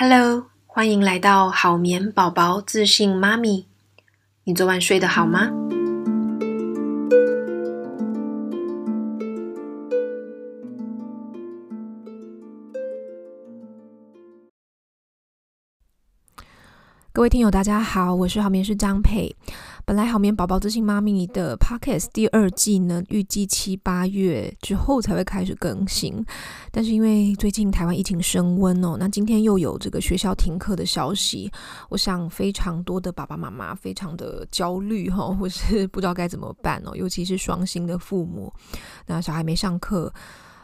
Hello，欢迎来到好眠宝宝自信妈咪。你昨晚睡得好吗？各位听友，大家好，我是好眠师张佩。本来好眠宝宝自信妈咪的 Podcast 第二季呢，预计七八月之后才会开始更新，但是因为最近台湾疫情升温哦，那今天又有这个学校停课的消息，我想非常多的爸爸妈妈非常的焦虑哈，或是不知道该怎么办哦，尤其是双薪的父母，那小孩没上课。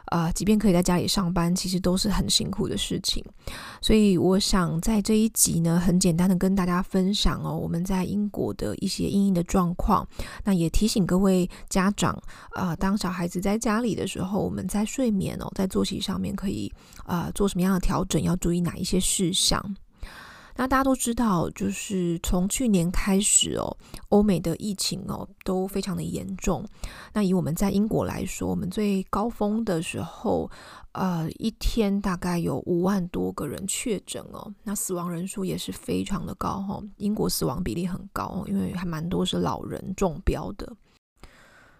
啊、呃，即便可以在家里上班，其实都是很辛苦的事情。所以，我想在这一集呢，很简单的跟大家分享哦，我们在英国的一些阴影的状况。那也提醒各位家长，啊、呃，当小孩子在家里的时候，我们在睡眠哦，在作息上面可以啊、做什么样的调整，要注意哪一些事项。那大家都知道，就是从去年开始哦，欧美的疫情哦都非常的严重。那以我们在英国来说，我们最高峰的时候，呃，一天大概有五万多个人确诊哦。那死亡人数也是非常的高哦，英国死亡比例很高，因为还蛮多是老人中标的。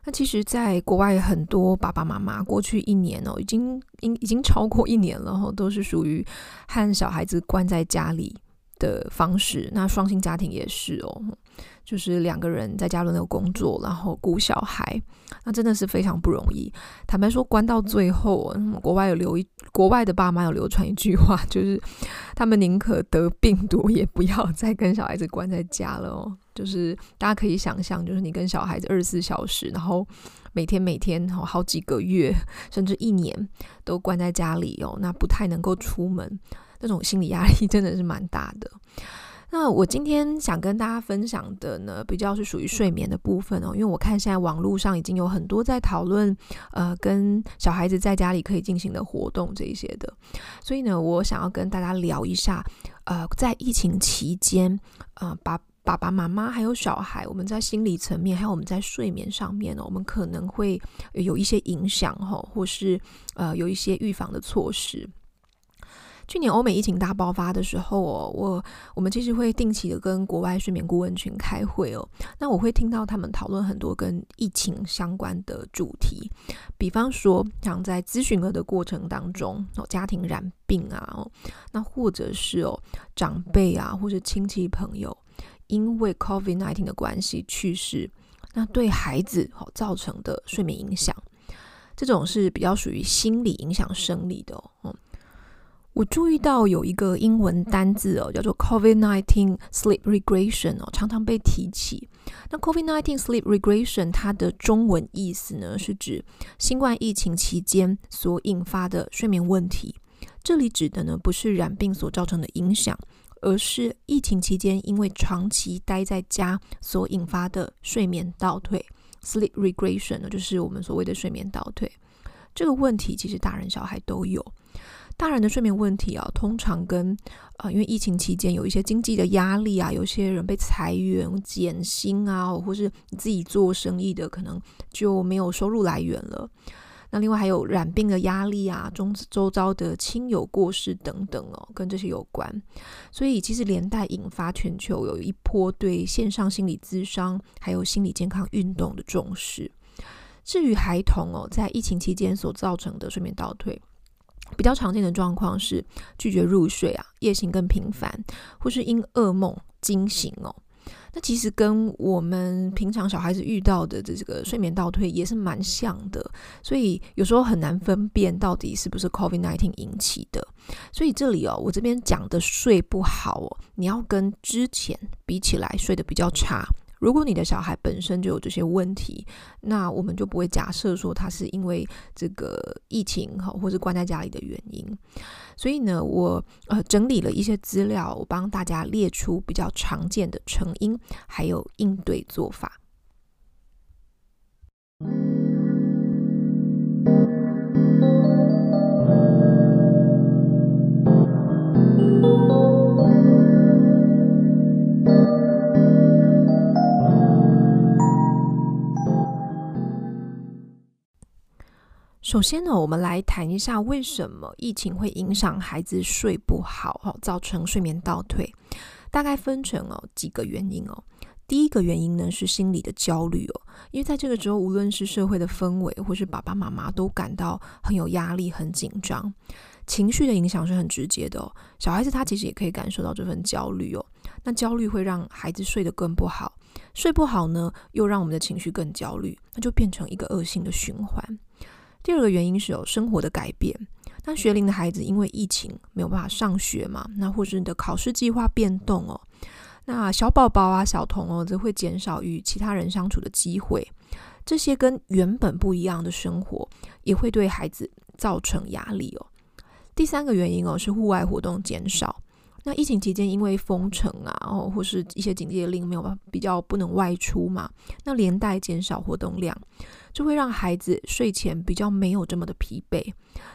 那其实，在国外很多爸爸妈妈过去一年哦，已经已已经超过一年了哦，都是属于和小孩子关在家里的方式，那双薪家庭也是哦，就是两个人在家轮流工作，然后顾小孩，那真的是非常不容易。坦白说，关到最后，国外有流一国外的爸妈有流传一句话，就是他们宁可得病毒，也不要再跟小孩子关在家了哦。就是大家可以想象，就是你跟小孩子二十四小时，然后每天每天好好几个月，甚至一年都关在家里哦，那不太能够出门。这种心理压力真的是蛮大的。那我今天想跟大家分享的呢，比较是属于睡眠的部分哦，因为我看现在网络上已经有很多在讨论，呃，跟小孩子在家里可以进行的活动这一些的，所以呢，我想要跟大家聊一下，呃，在疫情期间，呃，爸爸爸妈妈还有小孩，我们在心理层面，还有我们在睡眠上面呢，我们可能会有一些影响哈，或是呃，有一些预防的措施。去年欧美疫情大爆发的时候哦，我我们其实会定期的跟国外睡眠顾问群开会哦。那我会听到他们讨论很多跟疫情相关的主题，比方说像在咨询了的过程当中哦，家庭染病啊，那或者是哦长辈啊或者亲戚朋友因为 COVID-19 的关系去世，那对孩子哦造成的睡眠影响，这种是比较属于心理影响生理的哦。我注意到有一个英文单字哦，叫做 COVID-19 sleep regression 哦，常常被提起。那 COVID-19 sleep regression 它的中文意思呢，是指新冠疫情期间所引发的睡眠问题。这里指的呢，不是染病所造成的影响，而是疫情期间因为长期待在家所引发的睡眠倒退。sleep regression 呢，就是我们所谓的睡眠倒退。这个问题其实大人小孩都有。大人的睡眠问题啊，通常跟呃，因为疫情期间有一些经济的压力啊，有些人被裁员、减薪啊，或是你自己做生意的，可能就没有收入来源了。那另外还有染病的压力啊，周周遭的亲友过世等等哦，跟这些有关。所以其实连带引发全球有一波对线上心理咨商还有心理健康运动的重视。至于孩童哦，在疫情期间所造成的睡眠倒退。比较常见的状况是拒绝入睡啊，夜醒更频繁，或是因噩梦惊醒哦。那其实跟我们平常小孩子遇到的这个睡眠倒退也是蛮像的，所以有时候很难分辨到底是不是 COVID-19 引起的。所以这里哦，我这边讲的睡不好哦，你要跟之前比起来睡得比较差。如果你的小孩本身就有这些问题，那我们就不会假设说他是因为这个疫情哈，或是关在家里的原因。所以呢，我呃整理了一些资料，我帮大家列出比较常见的成因，还有应对做法。首先呢，我们来谈一下为什么疫情会影响孩子睡不好，哈，造成睡眠倒退。大概分成哦几个原因哦。第一个原因呢是心理的焦虑哦，因为在这个时候，无论是社会的氛围，或是爸爸妈妈都感到很有压力、很紧张，情绪的影响是很直接的哦。小孩子他其实也可以感受到这份焦虑哦。那焦虑会让孩子睡得更不好，睡不好呢，又让我们的情绪更焦虑，那就变成一个恶性的循环。第二个原因是有生活的改变，那学龄的孩子因为疫情没有办法上学嘛，那或是你的考试计划变动哦。那小宝宝啊、小童哦，则会减少与其他人相处的机会，这些跟原本不一样的生活，也会对孩子造成压力哦。第三个原因哦，是户外活动减少。那疫情期间，因为封城啊，哦，或是一些警戒令，没有办法比较不能外出嘛，那连带减少活动量，就会让孩子睡前比较没有这么的疲惫。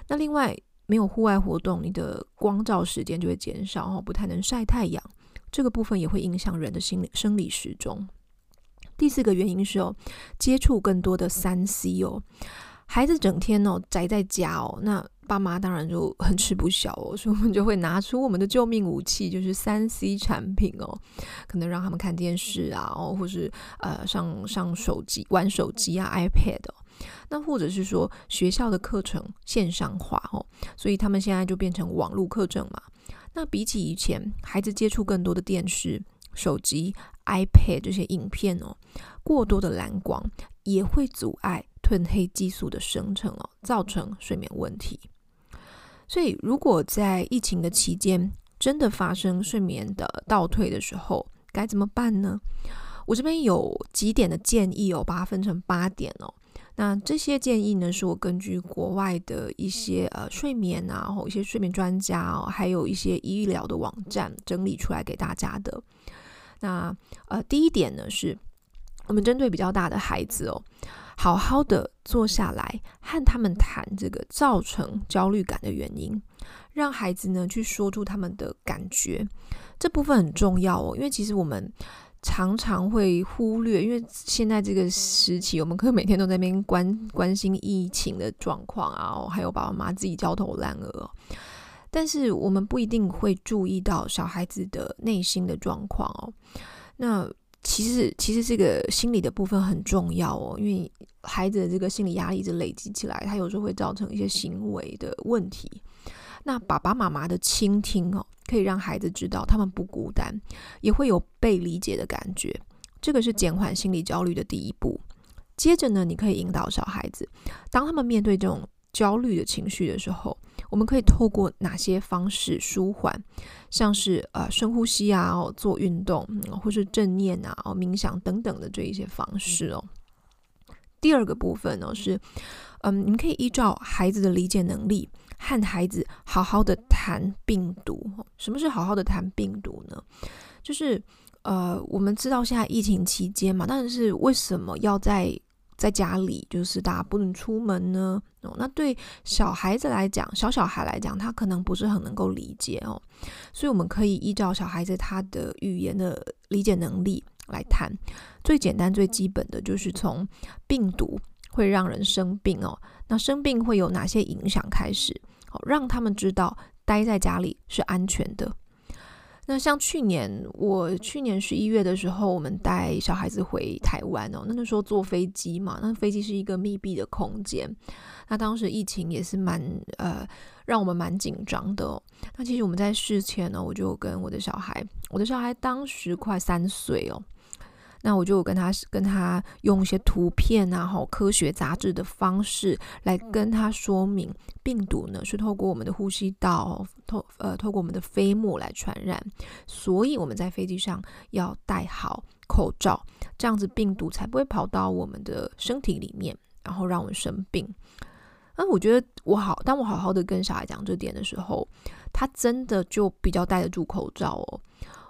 那另外，没有户外活动，你的光照时间就会减少哦，不太能晒太阳。这个部分也会影响人的心理生理时钟。第四个原因是哦，接触更多的三 C 哦，孩子整天哦宅在家哦，那爸妈当然就很吃不消哦，所以我们就会拿出我们的救命武器，就是三 C 产品哦，可能让他们看电视啊，哦，或是呃上上手机玩手机啊，iPad 哦，那或者是说学校的课程线上化哦，所以他们现在就变成网络课程嘛。那比起以前，孩子接触更多的电视、手机、iPad 这些影片哦，过多的蓝光也会阻碍褪黑激素的生成哦，造成睡眠问题。所以，如果在疫情的期间真的发生睡眠的倒退的时候，该怎么办呢？我这边有几点的建议哦，把它分成八点哦。那这些建议呢，是我根据国外的一些呃睡眠啊，或一些睡眠专家哦，还有一些医疗的网站整理出来给大家的。那呃，第一点呢，是我们针对比较大的孩子哦，好好的坐下来和他们谈这个造成焦虑感的原因，让孩子呢去说出他们的感觉，这部分很重要哦，因为其实我们。常常会忽略，因为现在这个时期，我们可能每天都在那边关关心疫情的状况啊，还有爸爸妈妈自己焦头烂额。但是我们不一定会注意到小孩子的内心的状况哦。那其实，其实这个心理的部分很重要哦，因为孩子的这个心理压力一直累积起来，他有时候会造成一些行为的问题。那爸爸妈妈的倾听哦，可以让孩子知道他们不孤单，也会有被理解的感觉。这个是减缓心理焦虑的第一步。接着呢，你可以引导小孩子，当他们面对这种焦虑的情绪的时候，我们可以透过哪些方式舒缓？像是呃深呼吸啊，哦，做运动，或是正念啊，哦，冥想等等的这一些方式哦。第二个部分呢是，嗯，你们可以依照孩子的理解能力。和孩子好好的谈病毒。什么是好好的谈病毒呢？就是呃，我们知道现在疫情期间嘛，但是为什么要在在家里？就是大家不能出门呢？哦，那对小孩子来讲，小小孩来讲，他可能不是很能够理解哦。所以我们可以依照小孩子他的语言的理解能力来谈。最简单、最基本的就是从病毒会让人生病哦。那生病会有哪些影响？开始，好，让他们知道待在家里是安全的。那像去年，我去年十一月的时候，我们带小孩子回台湾哦，那那时候坐飞机嘛，那飞机是一个密闭的空间。那当时疫情也是蛮呃，让我们蛮紧张的哦。那其实我们在事前呢，我就跟我的小孩，我的小孩当时快三岁哦。那我就跟他跟他用一些图片啊，好科学杂志的方式来跟他说明，病毒呢是透过我们的呼吸道透呃透过我们的飞沫来传染，所以我们在飞机上要戴好口罩，这样子病毒才不会跑到我们的身体里面，然后让我们生病。那我觉得我好，当我好好的跟小孩讲这点的时候，他真的就比较戴得住口罩哦。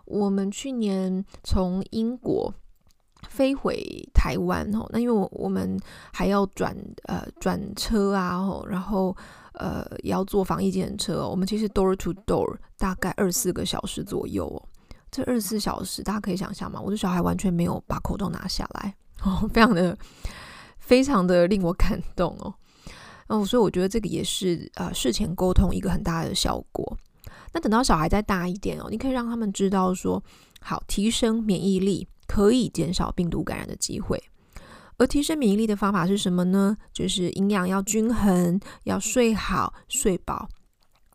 我们去年从英国。飞回台湾哦，那因为我我们还要转呃转车啊，然后呃也要坐防疫计程车，我们其实 door to door 大概二四个小时左右哦。这二十四小时大家可以想象吗？我的小孩完全没有把口罩拿下来哦，非常的非常的令我感动哦。哦，所以我觉得这个也是呃事前沟通一个很大的效果。那等到小孩再大一点哦，你可以让他们知道说，好，提升免疫力可以减少病毒感染的机会。而提升免疫力的方法是什么呢？就是营养要均衡，要睡好睡饱。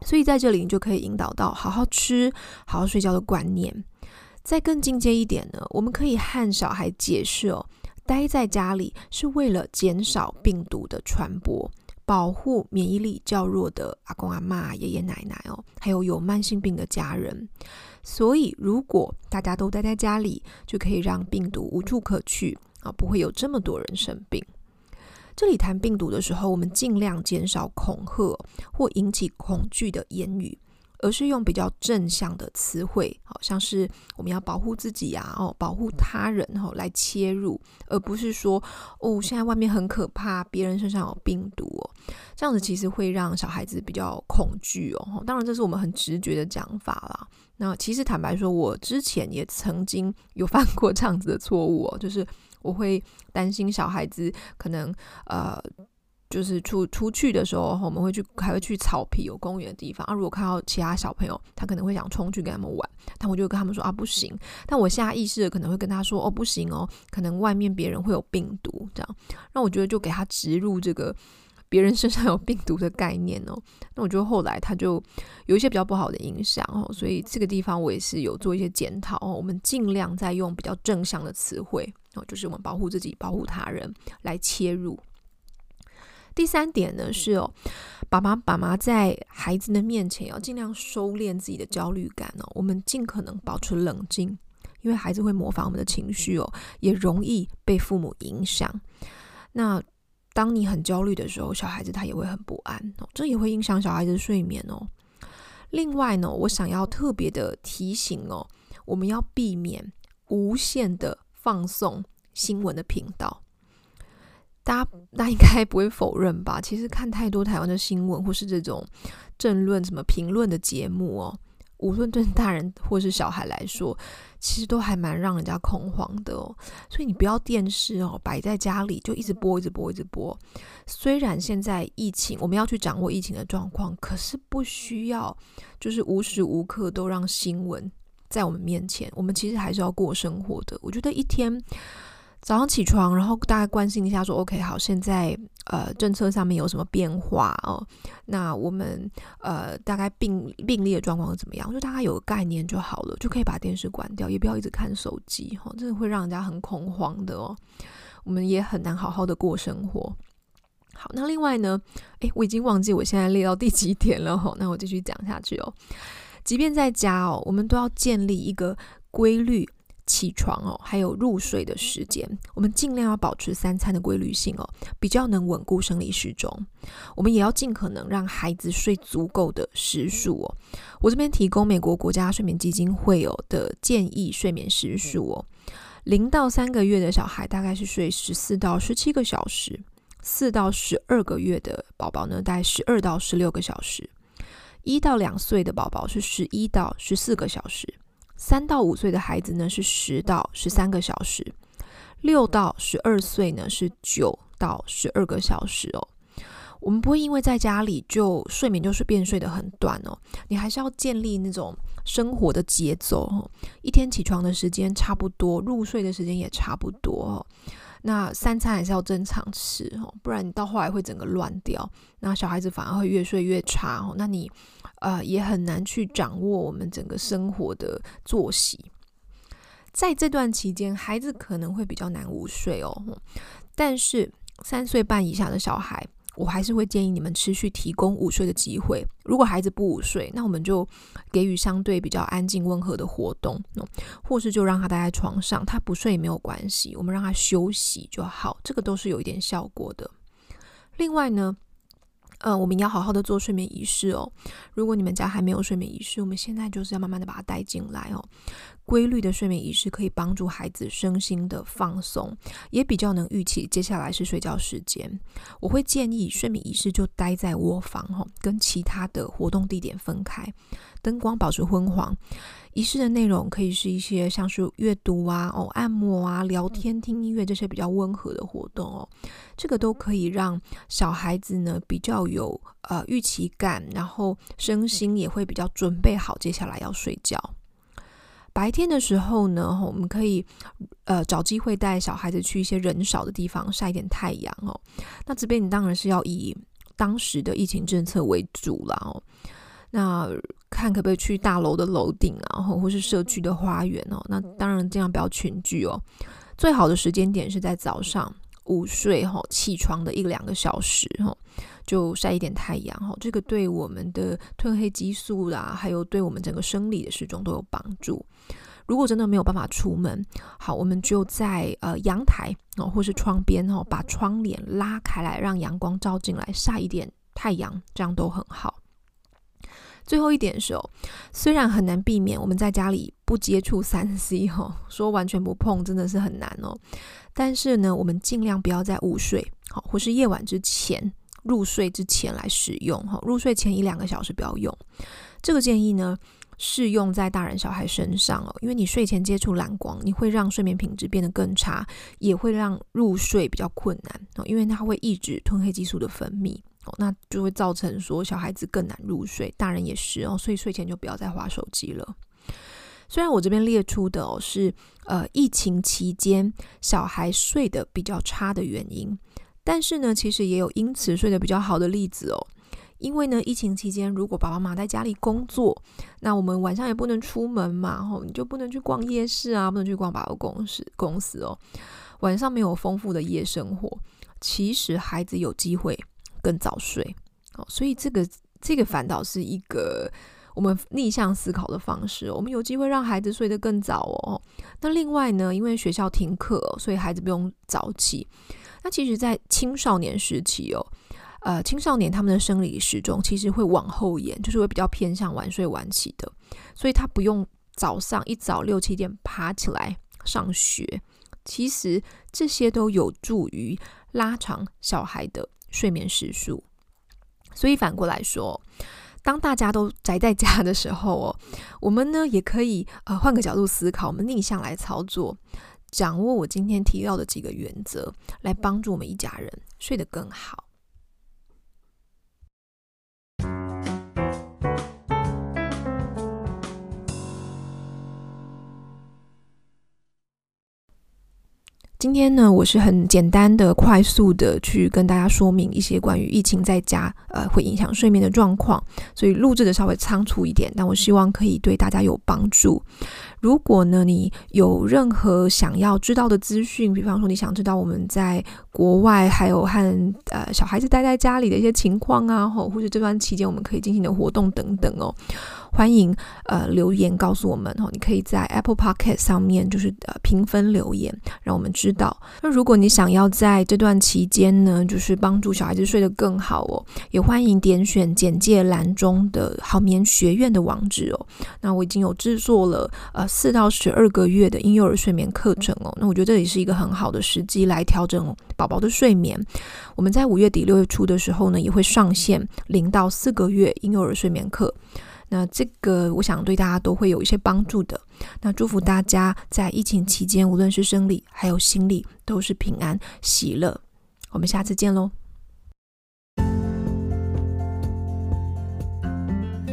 所以在这里你就可以引导到好好吃、好好睡觉的观念。再更进阶一点呢，我们可以和小孩解释哦，待在家里是为了减少病毒的传播。保护免疫力较弱的阿公阿嬷、爷爷奶奶哦，还有有慢性病的家人。所以，如果大家都待在家里，就可以让病毒无处可去啊，不会有这么多人生病。这里谈病毒的时候，我们尽量减少恐吓或引起恐惧的言语。而是用比较正向的词汇，好像是我们要保护自己啊，哦，保护他人，哦，来切入，而不是说哦，现在外面很可怕，别人身上有病毒，这样子其实会让小孩子比较恐惧哦。当然，这是我们很直觉的讲法啦。那其实坦白说，我之前也曾经有犯过这样子的错误哦，就是我会担心小孩子可能呃。就是出出去的时候，我们会去，还会去草皮有公园的地方啊。如果看到其他小朋友，他可能会想冲去跟他们玩，但我就跟他们说啊，不行。但我下意识的可能会跟他说哦，不行哦，可能外面别人会有病毒这样。那我觉得就给他植入这个别人身上有病毒的概念哦。那我觉得后来他就有一些比较不好的影响哦，所以这个地方我也是有做一些检讨哦。我们尽量在用比较正向的词汇哦，就是我们保护自己、保护他人来切入。第三点呢是哦，爸爸妈妈在孩子的面前要尽量收敛自己的焦虑感哦，我们尽可能保持冷静，因为孩子会模仿我们的情绪哦，也容易被父母影响。那当你很焦虑的时候，小孩子他也会很不安哦，这也会影响小孩子睡眠哦。另外呢，我想要特别的提醒哦，我们要避免无限的放送新闻的频道。大家，大家应该不会否认吧？其实看太多台湾的新闻，或是这种政论、什么评论的节目哦，无论对大人或是小孩来说，其实都还蛮让人家恐慌的哦。所以你不要电视哦摆在家里就一直播、一直播、一直播。虽然现在疫情，我们要去掌握疫情的状况，可是不需要就是无时无刻都让新闻在我们面前。我们其实还是要过生活的。我觉得一天。早上起床，然后大概关心一下，说 OK 好，现在呃政策上面有什么变化哦？那我们呃大概病病例的状况怎么样？就大概有个概念就好了，就可以把电视关掉，也不要一直看手机哈，真的会让人家很恐慌的哦。我们也很难好好的过生活。好，那另外呢，诶，我已经忘记我现在列到第几点了哈，那我继续讲下去哦。即便在家哦，我们都要建立一个规律。起床哦，还有入睡的时间，我们尽量要保持三餐的规律性哦，比较能稳固生理时钟。我们也要尽可能让孩子睡足够的时数哦。我这边提供美国国家睡眠基金会哦的建议睡眠时数哦，零到三个月的小孩大概是睡十四到十七个小时，四到十二个月的宝宝呢，大概十二到十六个小时，一到两岁的宝宝是十一到十四个小时。三到五岁的孩子呢是十到十三个小时，六到十二岁呢是九到十二个小时哦。我们不会因为在家里就睡眠就是变睡得很短哦，你还是要建立那种生活的节奏哦。一天起床的时间差不多，入睡的时间也差不多哦。那三餐还是要正常吃哦，不然你到后来会整个乱掉，那小孩子反而会越睡越差哦。那你。呃，也很难去掌握我们整个生活的作息。在这段期间，孩子可能会比较难午睡哦。但是三岁半以下的小孩，我还是会建议你们持续提供午睡的机会。如果孩子不午睡，那我们就给予相对比较安静温和的活动，或是就让他待在床上，他不睡也没有关系，我们让他休息就好。这个都是有一点效果的。另外呢，呃，我们要好好的做睡眠仪式哦。如果你们家还没有睡眠仪式，我们现在就是要慢慢的把它带进来哦。规律的睡眠仪式可以帮助孩子身心的放松，也比较能预期接下来是睡觉时间。我会建议睡眠仪式就待在窝房哦，跟其他的活动地点分开，灯光保持昏黄，仪式的内容可以是一些像是阅读啊、哦按摩啊、聊天、听音乐这些比较温和的活动哦，这个都可以让小孩子呢比较有呃预期感，然后身心也会比较准备好，接下来要睡觉。白天的时候呢，我们可以呃找机会带小孩子去一些人少的地方晒一点太阳哦。那这边你当然是要以当时的疫情政策为主了哦。那看可不可以去大楼的楼顶啊，或或是社区的花园哦。那当然这样不要群聚哦。最好的时间点是在早上午睡后起床的一两个小时哈，就晒一点太阳哈。这个对我们的褪黑激素啦，还有对我们整个生理的时钟都有帮助。如果真的没有办法出门，好，我们就在呃阳台哦，或是窗边哦，把窗帘拉开来，让阳光照进来，晒一点太阳，这样都很好。最后一点是哦，虽然很难避免我们在家里不接触三 C 哈，说完全不碰真的是很难哦。但是呢，我们尽量不要在午睡好，或是夜晚之前入睡之前来使用哈。入睡前一两个小时不要用。这个建议呢，适用在大人小孩身上哦，因为你睡前接触蓝光，你会让睡眠品质变得更差，也会让入睡比较困难哦，因为它会抑制褪黑激素的分泌。那就会造成说小孩子更难入睡，大人也是哦，所以睡前就不要再划手机了。虽然我这边列出的哦是呃疫情期间小孩睡得比较差的原因，但是呢，其实也有因此睡得比较好的例子哦。因为呢，疫情期间如果爸爸妈妈在家里工作，那我们晚上也不能出门嘛，吼，你就不能去逛夜市啊，不能去逛百货公司公司哦。晚上没有丰富的夜生活，其实孩子有机会。更早睡哦，所以这个这个反倒是一个我们逆向思考的方式。我们有机会让孩子睡得更早哦。那另外呢，因为学校停课，所以孩子不用早起。那其实，在青少年时期哦，呃，青少年他们的生理时钟其实会往后延，就是会比较偏向晚睡晚起的，所以他不用早上一早六七点爬起来上学。其实这些都有助于拉长小孩的。睡眠时数，所以反过来说，当大家都宅在家的时候哦，我们呢也可以呃换个角度思考，我们逆向来操作，掌握我今天提到的几个原则，来帮助我们一家人睡得更好。今天呢，我是很简单的、快速的去跟大家说明一些关于疫情在家呃会影响睡眠的状况，所以录制的稍微仓促一点，但我希望可以对大家有帮助。如果呢，你有任何想要知道的资讯，比方说你想知道我们在国外还有和呃小孩子待在家里的一些情况啊，或或者这段期间我们可以进行的活动等等哦。欢迎呃留言告诉我们哦，你可以在 Apple Podcast 上面就是呃评分留言，让我们知道。那如果你想要在这段期间呢，就是帮助小孩子睡得更好哦，也欢迎点选简介栏中的好眠学院的网址哦。那我已经有制作了呃四到十二个月的婴幼儿睡眠课程哦。那我觉得这也是一个很好的时机来调整宝宝的睡眠。我们在五月底六月初的时候呢，也会上线零到四个月婴幼儿睡眠课。那这个我想对大家都会有一些帮助的。那祝福大家在疫情期间，无论是生理还有心理，都是平安喜乐。我们下次见喽！